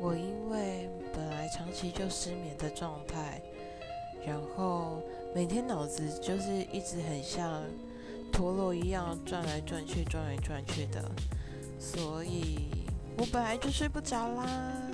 我因为本来长期就失眠的状态然后每天脑子就是一直很像陀螺一样转来转去转来转去的所以我本来就睡不着啦。